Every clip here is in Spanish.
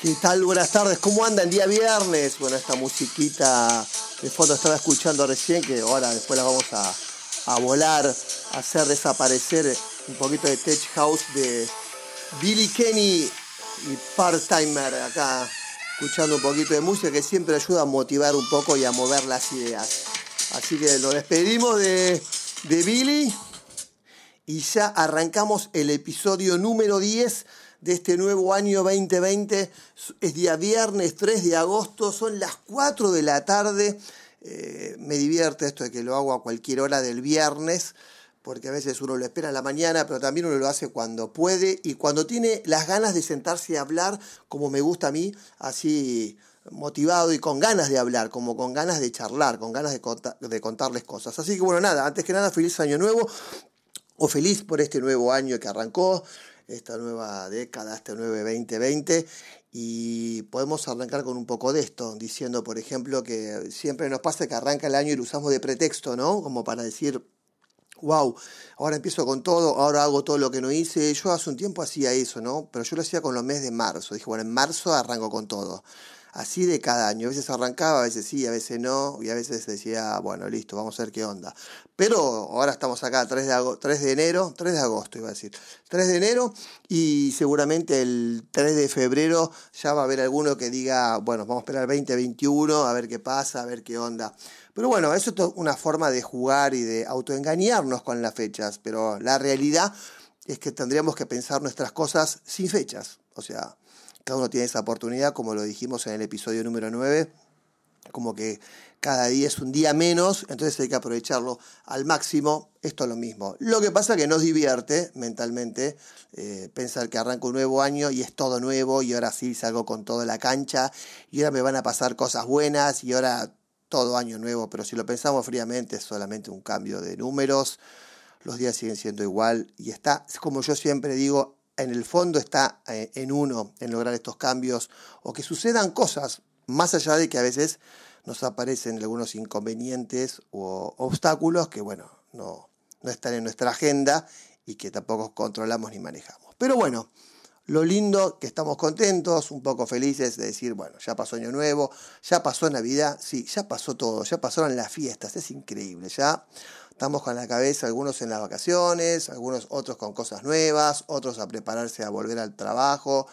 ¿Qué tal? Buenas tardes, ¿cómo andan? Día viernes. Bueno, esta musiquita de fondo estaba escuchando recién, que ahora después la vamos a, volar, a hacer desaparecer un poquito de Tech House de Billy Kenny y Part-Timer acá, escuchando un poquito de música que siempre ayuda a motivar un poco y a mover las ideas. Así que lo despedimos de, de Billy y ya arrancamos el episodio número 10 de este nuevo año 2020. Es día viernes 3 de agosto, son las 4 de la tarde. Eh, me divierte esto de que lo hago a cualquier hora del viernes, porque a veces uno lo espera en la mañana, pero también uno lo hace cuando puede y cuando tiene las ganas de sentarse y hablar, como me gusta a mí, así motivado y con ganas de hablar, como con ganas de charlar, con ganas de, de contarles cosas. Así que bueno, nada, antes que nada, feliz año nuevo o feliz por este nuevo año que arrancó esta nueva década, este nuevo 2020. Y podemos arrancar con un poco de esto, diciendo, por ejemplo, que siempre nos pasa que arranca el año y lo usamos de pretexto, ¿no? Como para decir, wow, ahora empiezo con todo, ahora hago todo lo que no hice. Yo hace un tiempo hacía eso, ¿no? Pero yo lo hacía con los meses de marzo. Dije, bueno, en marzo arranco con todo así de cada año. A veces arrancaba, a veces sí, a veces no, y a veces decía, bueno, listo, vamos a ver qué onda. Pero ahora estamos acá, 3 de, 3 de enero, 3 de agosto iba a decir, 3 de enero, y seguramente el 3 de febrero ya va a haber alguno que diga, bueno, vamos a esperar el 2021, a ver qué pasa, a ver qué onda. Pero bueno, eso es una forma de jugar y de autoengañarnos con las fechas, pero la realidad es que tendríamos que pensar nuestras cosas sin fechas. O sea, cada uno tiene esa oportunidad, como lo dijimos en el episodio número 9, como que cada día es un día menos, entonces hay que aprovecharlo al máximo. Esto es lo mismo. Lo que pasa es que nos divierte mentalmente eh, pensar que arranca un nuevo año y es todo nuevo y ahora sí salgo con toda la cancha y ahora me van a pasar cosas buenas y ahora todo año nuevo, pero si lo pensamos fríamente es solamente un cambio de números, los días siguen siendo igual y está, como yo siempre digo, en el fondo está eh, en uno, en lograr estos cambios, o que sucedan cosas, más allá de que a veces nos aparecen algunos inconvenientes o obstáculos que, bueno, no, no están en nuestra agenda y que tampoco controlamos ni manejamos. Pero bueno, lo lindo que estamos contentos, un poco felices de decir, bueno, ya pasó Año Nuevo, ya pasó Navidad, sí, ya pasó todo, ya pasaron las fiestas, es increíble, ya Estamos con la cabeza algunos en las vacaciones, algunos otros con cosas nuevas, otros a prepararse a volver al trabajo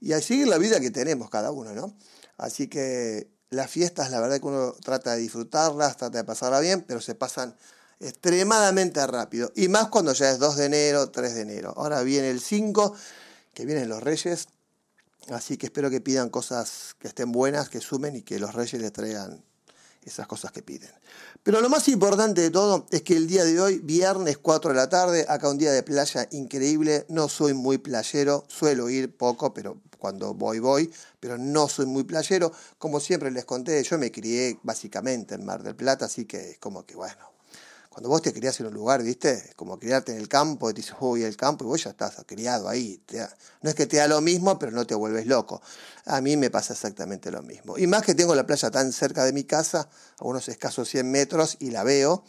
y a seguir la vida que tenemos cada uno, ¿no? Así que las fiestas, la verdad que uno trata de disfrutarlas, trata de pasarla bien, pero se pasan extremadamente rápido. Y más cuando ya es 2 de enero, 3 de enero. Ahora viene el 5, que vienen los reyes. Así que espero que pidan cosas que estén buenas, que sumen y que los reyes les traigan esas cosas que piden. Pero lo más importante de todo es que el día de hoy, viernes 4 de la tarde, acá un día de playa increíble, no soy muy playero, suelo ir poco, pero cuando voy voy, pero no soy muy playero. Como siempre les conté, yo me crié básicamente en Mar del Plata, así que es como que bueno, cuando vos te criás en un lugar, ¿viste? Como criarte en el campo, y te dices, voy campo, y vos ya estás criado ahí. no es que te da lo mismo, pero no te vuelves loco. A mí me pasa exactamente lo mismo. Y más que tengo la playa tan cerca de mi casa, a unos escasos 100 metros, y la veo,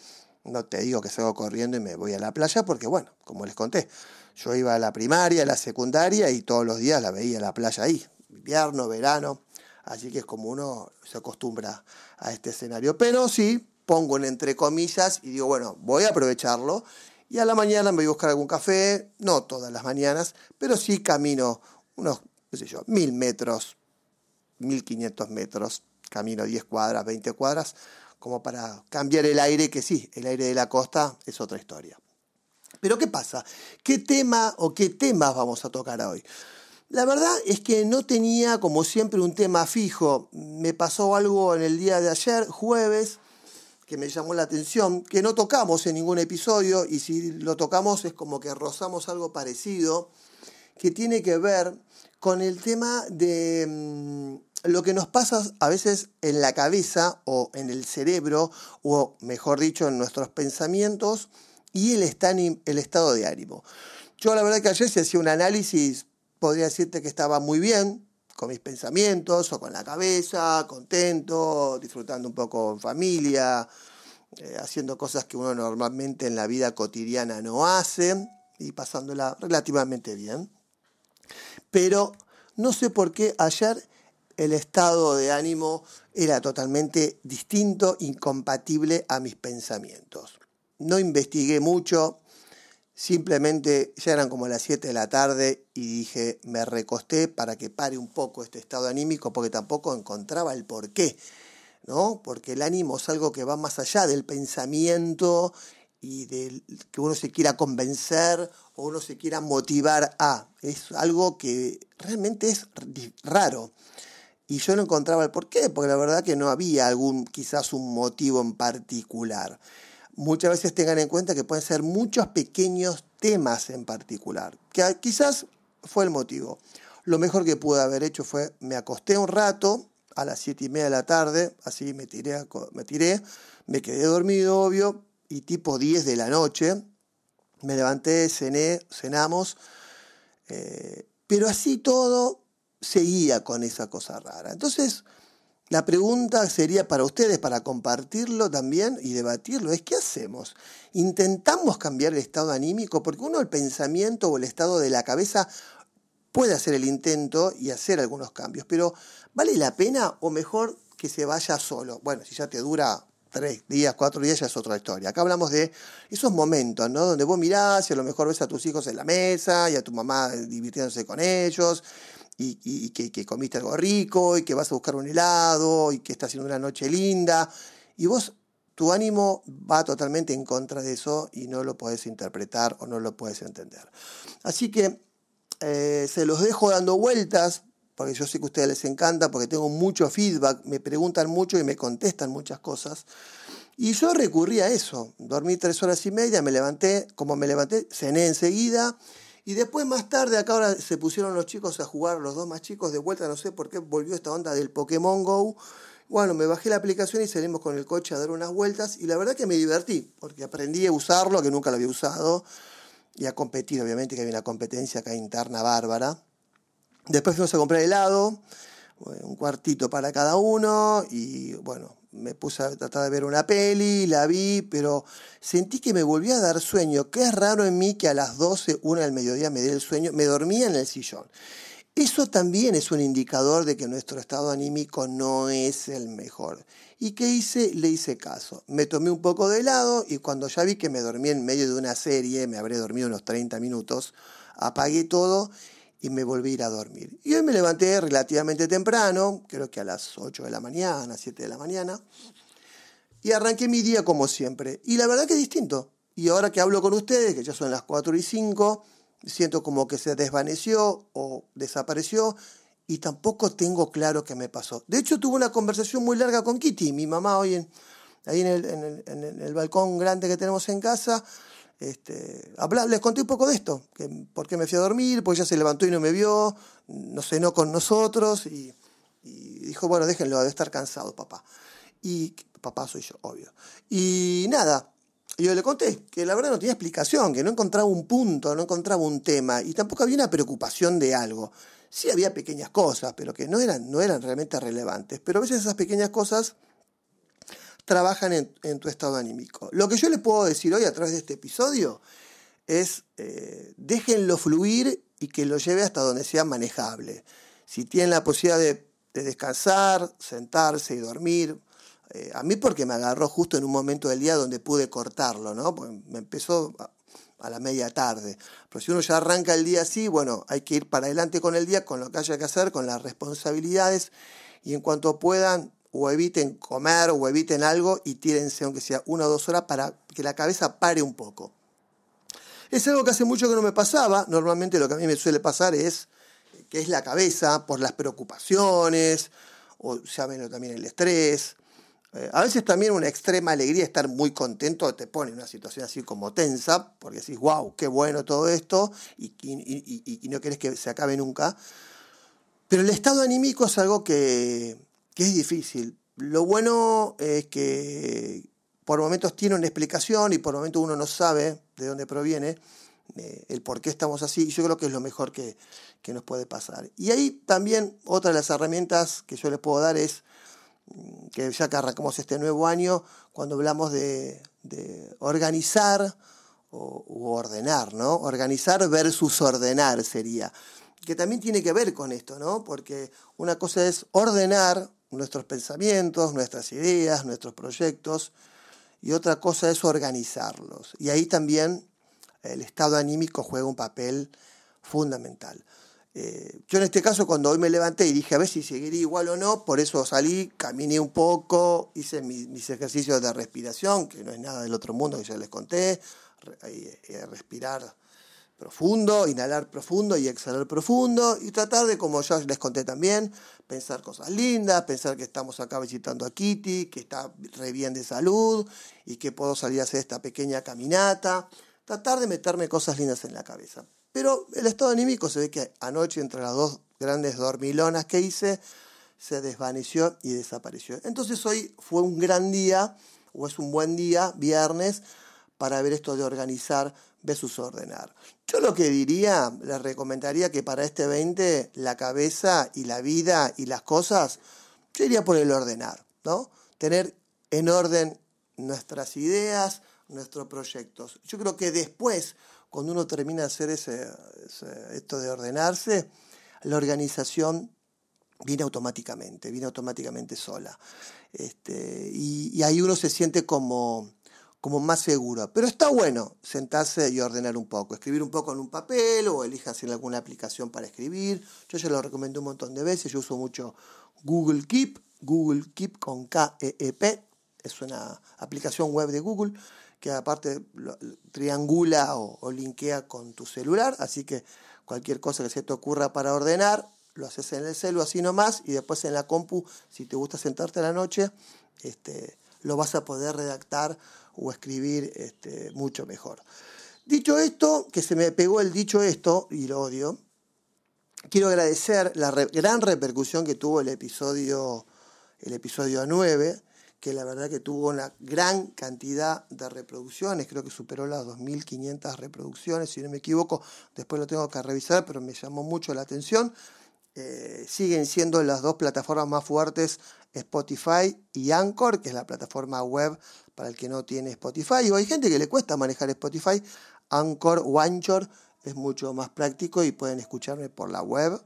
no te digo que salgo corriendo y me voy a la playa, porque bueno, como les conté, yo iba a la primaria, a la secundaria, y todos los días la veía la playa ahí, invierno, verano. Así que es como uno se acostumbra a este escenario. Pero sí, pongo en entre comillas y digo, bueno, voy a aprovecharlo. Y a la mañana me voy a buscar algún café, no todas las mañanas, pero sí camino unos, qué sé yo, mil metros, mil quinientos metros, camino 10 cuadras, 20 cuadras, como para cambiar el aire, que sí, el aire de la costa es otra historia. Pero ¿qué pasa? ¿Qué tema o qué temas vamos a tocar hoy? La verdad es que no tenía como siempre un tema fijo. Me pasó algo en el día de ayer, jueves, que me llamó la atención, que no tocamos en ningún episodio y si lo tocamos es como que rozamos algo parecido, que tiene que ver con el tema de mm, lo que nos pasa a veces en la cabeza o en el cerebro, o mejor dicho, en nuestros pensamientos y el, el estado de ánimo. Yo la verdad que ayer se hacía un análisis, podría decirte que estaba muy bien, con mis pensamientos o con la cabeza, contento, disfrutando un poco en familia, eh, haciendo cosas que uno normalmente en la vida cotidiana no hace y pasándola relativamente bien. Pero No sé por qué ayer el estado de ánimo era totalmente distinto, incompatible a mis pensamientos. No investigué mucho, simplemente ya eran como las 7 de la tarde y dije, me recosté para que pare un poco este estado anímico porque tampoco encontraba el por qué, ¿no? Porque el ánimo es algo que va más allá del pensamiento y de que uno se quiera convencer o uno se quiera motivar a. Es algo que realmente es raro. Y yo no encontraba el por qué, porque la verdad que no había algún, quizás un motivo en particular. Muchas veces tengan en cuenta que pueden ser muchos pequeños temas en particular, que quizás fue el motivo. Lo mejor que pude haber hecho fue, me acosté un rato, a las siete y media de la tarde, así me tiré, me tiré, me quedé dormido, obvio, y tipo 10 de la noche, me levanté, cené, cenamos, eh, pero así todo seguía con esa cosa rara. Entonces, la pregunta sería para ustedes, para compartirlo también y debatirlo, es ¿qué hacemos? ¿Intentamos cambiar el estado anímico? Porque uno el pensamiento o el estado de la cabeza puede hacer el intento y hacer algunos cambios, pero ¿vale la pena o mejor que se vaya solo? Bueno, si ya te dura tres días, cuatro días ya es otra historia. Acá hablamos de esos momentos, ¿no? Donde vos mirás y a lo mejor ves a tus hijos en la mesa y a tu mamá divirtiéndose con ellos y, que, comiste algo rico y que vas a buscar un helado y que está haciendo una noche linda y vos tu ánimo va totalmente en contra de eso y no lo puedes interpretar o no lo puedes entender. Así que eh, se los dejo dando vueltas porque yo sé que a ustedes les encanta, porque tengo mucho feedback, me preguntan mucho y me contestan muchas cosas. Y yo recurrí a eso, dormí tres horas y media, me levanté, como me levanté, cené enseguida, y después más tarde, acá ahora se pusieron los chicos a jugar, los dos más chicos de vuelta, no sé por qué volvió esta onda del Pokémon Go. Bueno, me bajé la aplicación y salimos con el coche a dar unas vueltas y la verdad que me divertí, porque aprendí a usarlo, que nunca lo había usado, y a competir, obviamente que había una competencia acá interna bárbara. Después fuimos a comprar helado, un cuartito para cada uno y bueno, me puse a tratar de ver una peli, la vi, pero sentí que me volvía a dar sueño, que es raro en mí que a las 12, una del mediodía me dé el sueño, me dormía en el sillón. Eso también es un indicador de que nuestro estado anímico no es el mejor. ¿Y qué hice? Le hice caso. Me tomé un poco de helado y cuando ya vi que me dormí en medio de una serie, me habré dormido unos 30 minutos, apagué todo y me volví a ir a dormir. Y hoy me levanté relativamente temprano, creo que a las 8 de la mañana, 7 de la mañana, y arranqué mi día como siempre. Y la verdad que es distinto. Y ahora que hablo con ustedes, que ya son las 4 y 5, siento como que se desvaneció o desapareció y tampoco tengo claro qué me pasó. De hecho, tuve una conversación muy larga con Kitty, mi mamá hoy en, ahí en el, en el balcón grande que tenemos en casa este, les conté un poco de esto, que, por qué me fui a dormir, porque ella se levantó y no me vio, no cenó con nosotros y, dijo, bueno, déjenlo, debe estar cansado, papá. Y papá soy yo, obvio. Y nada, yo le conté que la verdad no tenía explicación, que no encontraba un punto, no encontraba un tema y tampoco había una preocupación de algo. Sí había pequeñas cosas, pero que no eran, no eran realmente relevantes. Pero a veces esas pequeñas cosas trabajan en, tu estado anímico. Lo que yo les puedo decir hoy a través de este episodio es eh, déjenlo fluir y que lo lleve hasta donde sea manejable. Si tienen la posibilidad de, descansar, sentarse y dormir, eh, a mí porque me agarró justo en un momento del día donde pude cortarlo, ¿no? me empezó a, a la media tarde. Pero si uno ya arranca el día así, bueno, hay que ir para adelante con el día, con lo que haya que hacer, con las responsabilidades y en cuanto puedan, o eviten comer o eviten algo y tírense aunque sea una o dos horas para que la cabeza pare un poco. Es algo que hace mucho que no me pasaba. Normalmente lo que a mí me suele pasar es que es la cabeza por las preocupaciones o llámenlo también el estrés. Eh, a veces también una extrema alegría, estar muy contento, te pone en una situación así como tensa, porque decís, wow, qué bueno todo esto, y, y no querés que se acabe nunca. Pero el estado anímico es algo que, que es difícil. Lo bueno es que por momentos tiene una explicación y por momentos uno no sabe de dónde proviene eh, el por qué estamos así. Y yo creo que es lo mejor que, nos puede pasar. Y ahí también otra de las herramientas que yo les puedo dar es mm, que ya que arrancamos este nuevo año, cuando hablamos de, organizar o ordenar, ¿no? Organizar versus ordenar sería. que también tiene que ver con esto, ¿no? Porque una cosa es ordenar nuestros pensamientos, nuestras ideas, nuestros proyectos, y otra cosa es organizarlos. Y ahí también el estado anímico juega un papel fundamental. Eh, yo en este caso cuando hoy me levanté y dije a ver si seguiría igual o no, por eso salí, caminé un poco, hice mis, ejercicios de respiración, que no es nada del otro mundo que ya les conté, eh, respirar profundo, inhalar profundo y exhalar profundo y tratar de, como ya les conté también, pensar cosas lindas, pensar que estamos acá visitando a Kitty, que está re bien de salud y que puedo salir a hacer esta pequeña caminata, tratar de meterme cosas lindas en la cabeza. Pero el estado anímico se ve que anoche entre las dos grandes dormilonas que hice, se desvaneció y desapareció. Entonces hoy fue un gran día, o es un buen día, viernes, para ver esto de organizar versus ordenar. Yo lo que diría, les recomendaría que para este 20 la cabeza y la vida y las cosas, yo iría por el ordenar, ¿no? Tener en orden nuestras ideas, nuestros proyectos. Yo creo que después, cuando uno termina de hacer ese, esto de ordenarse, la organización viene automáticamente, viene automáticamente sola. Este, y ahí uno se siente como, como más seguro. Pero está bueno sentarse y ordenar un poco, escribir un poco en un papel o elijas en alguna aplicación para escribir. Yo ya lo recomendé un montón de veces, yo uso mucho Google Keep, Google Keep con K-E-E-P, es una aplicación web de Google que aparte triangula o, linkea con tu celular, así que cualquier cosa que se te ocurra para ordenar, lo haces en el celular así nomás y después en la compu, si te gusta sentarte a la noche, este, lo vas a poder redactar o escribir este, mucho mejor. Dicho esto, que se me pegó el dicho esto, y lo odio, quiero agradecer la gran repercusión que tuvo el episodio, el episodio 9, que la verdad que tuvo una gran cantidad de reproducciones, creo que superó las 2.500 reproducciones, si no me equivoco, después lo tengo que revisar, pero me llamó mucho la atención. Eh, siguen siendo las dos plataformas más fuertes, Spotify y Anchor, que es la plataforma web para el que no tiene Spotify. O hay gente que le cuesta manejar Spotify. Anchor o Anchor es mucho más práctico y pueden escucharme por la web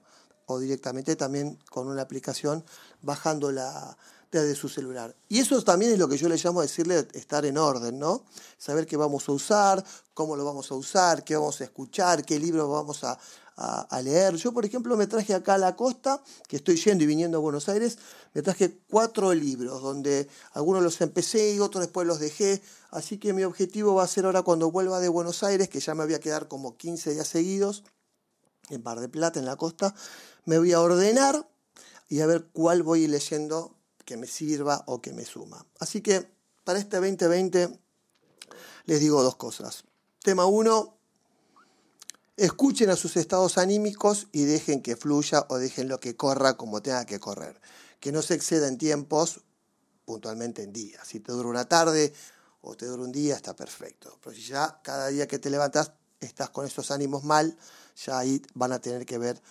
o directamente también con una aplicación bajándola desde su celular. Y eso también es lo que yo le llamo decirle estar en orden, ¿no? Saber qué vamos a usar, cómo lo vamos a usar, qué vamos a escuchar, qué libros vamos a, a, leer. Yo, por ejemplo, me traje acá a la costa, que estoy yendo y viniendo a Buenos Aires, me traje cuatro libros, donde algunos los empecé y otros después los dejé. Así que mi objetivo va a ser ahora cuando vuelva de Buenos Aires, que ya me voy a quedar como 15 días seguidos, en Bar de Plata, en la costa, me voy a ordenar y a ver cuál voy leyendo que me sirva o que me suma. Así que para este 2020 les digo dos cosas. Tema 1, Escuchen a sus estados anímicos y dejen que fluya o dejen lo que corra como tenga que correr. Que no se exceda en tiempos, puntualmente en días. Si te dura una tarde o te dura un día, está perfecto. Pero si ya cada día que te levantas estás con esos ánimos mal, ya ahí van a tener que ver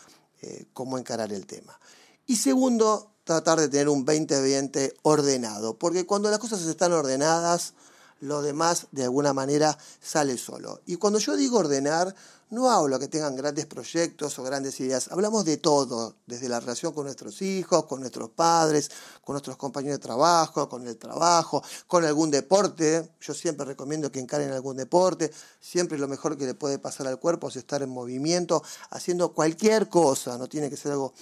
eh, cómo encarar el tema. Y segundo, tratar de tener un 2020 ordenado, porque cuando las cosas están ordenadas, lo demás de alguna manera sale solo. Y cuando yo digo ordenar, no hablo que tengan grandes proyectos o grandes ideas, hablamos de todo, desde la relación con nuestros hijos, con nuestros padres, con nuestros compañeros de trabajo, con el trabajo, con algún deporte. Yo siempre recomiendo que encaren algún deporte, siempre lo mejor que le puede pasar al cuerpo es estar en movimiento, haciendo cualquier cosa, no tiene que ser algo,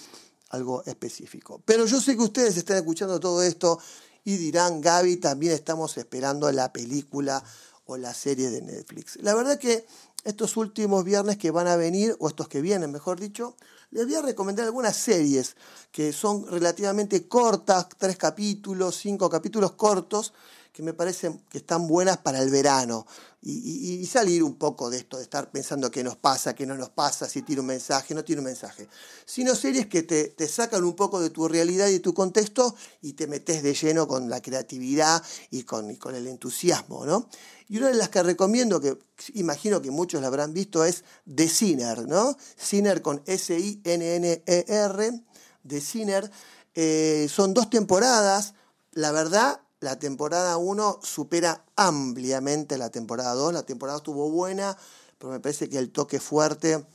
algo específico. Pero yo sé que ustedes están escuchando todo esto y dirán, Gaby, también estamos esperando la película o la serie de Netflix. La verdad que estos últimos viernes que van a venir, o estos que vienen, mejor dicho, les voy a recomendar algunas series que son relativamente cortas, tres capítulos, cinco capítulos cortos, que me parecen que están buenas para el verano. Y, salir un poco de esto, de estar pensando qué nos pasa, qué no nos pasa, si tiene un mensaje, no tiene un mensaje. Sino series que te, te sacan un poco de tu realidad y tu contexto y te metes de lleno con la creatividad y con, con el entusiasmo, ¿no? Y una de las que recomiendo, que imagino que muchos la habrán visto, es The Sinner, ¿no? Sinner con S-I-N-N-E-R, The Sinner. Eh, son dos temporadas. La verdad, la temporada 1 supera ampliamente la temporada 2. La temporada estuvo buena, pero me parece que el toque fuerte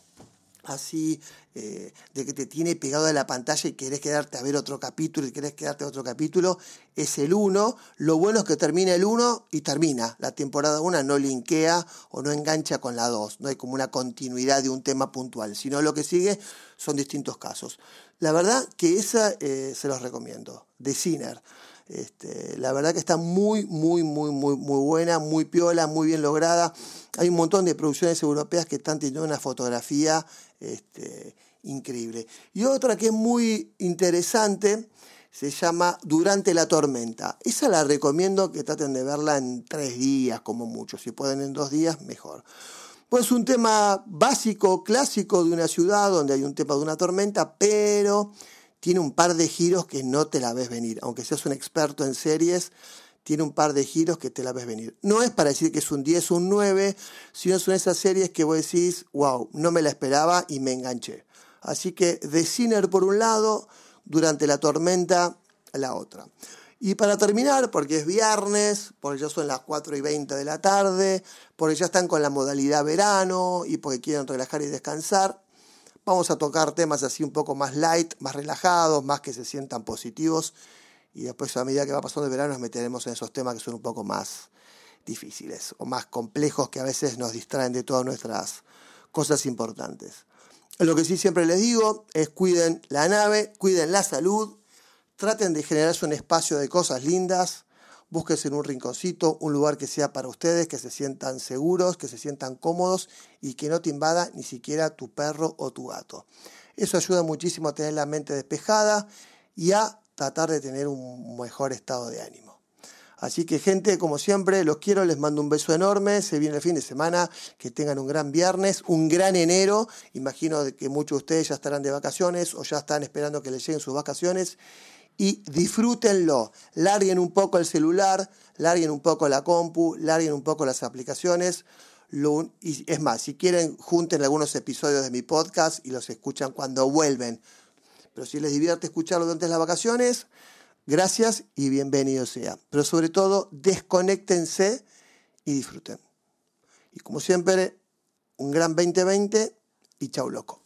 así eh, de que te tiene pegado a la pantalla y querés quedarte a ver otro capítulo y querés quedarte a otro capítulo, es el 1. Lo bueno es que termina el 1 y termina. La temporada 1 no linkea o no engancha con la 2. No hay como una continuidad de un tema puntual, sino lo que sigue son distintos casos. La verdad que esa eh, se los recomiendo, de Sinner. Este, la verdad que está muy, muy, muy, muy, muy buena, muy piola, muy bien lograda. Hay un montón de producciones europeas que están teniendo una fotografía este, increíble. Y otra que es muy interesante se llama Durante la tormenta. Esa la recomiendo que traten de verla en tres días como mucho. Si pueden en dos días, mejor. Pues un tema básico, clásico de una ciudad donde hay un tema de una tormenta, pero tiene un par de giros que no te la ves venir. Aunque seas un experto en series, tiene un par de giros que te la ves venir. No es para decir que es un 10 o un 9, sino son esas series que vos decís, wow, no me la esperaba y me enganché. Así que The Sinner por un lado, durante la tormenta la otra. Y para terminar, porque es viernes, porque ya son las 4 y 20 de la tarde, porque ya están con la modalidad verano y porque quieren relajar y descansar, vamos a tocar temas así un poco más light, más relajados, más que se sientan positivos y después a medida que va pasando el verano nos meteremos en esos temas que son un poco más difíciles o más complejos que a veces nos distraen de todas nuestras cosas importantes. Lo que sí siempre les digo es cuiden la nave, cuiden la salud, traten de generarse un espacio de cosas lindas, búsquense en un rinconcito, un lugar que sea para ustedes, que se sientan seguros, que se sientan cómodos y que no te invada ni siquiera tu perro o tu gato. Eso ayuda muchísimo a tener la mente despejada y a tratar de tener un mejor estado de ánimo. Así que gente, como siempre, los quiero, les mando un beso enorme, se viene el fin de semana, que tengan un gran viernes, un gran enero, imagino que muchos de ustedes ya estarán de vacaciones o ya están esperando que les lleguen sus vacaciones y disfrútenlo, larguen un poco el celular, larguen un poco la compu, larguen un poco las aplicaciones. y es más, si quieren, junten algunos episodios de mi podcast y los escuchan cuando vuelven pero si les divierte escucharlo durante las vacaciones, gracias y bienvenido sea. Pero sobre todo, desconéctense y disfruten. Y como siempre, un gran 2020 y chau loco.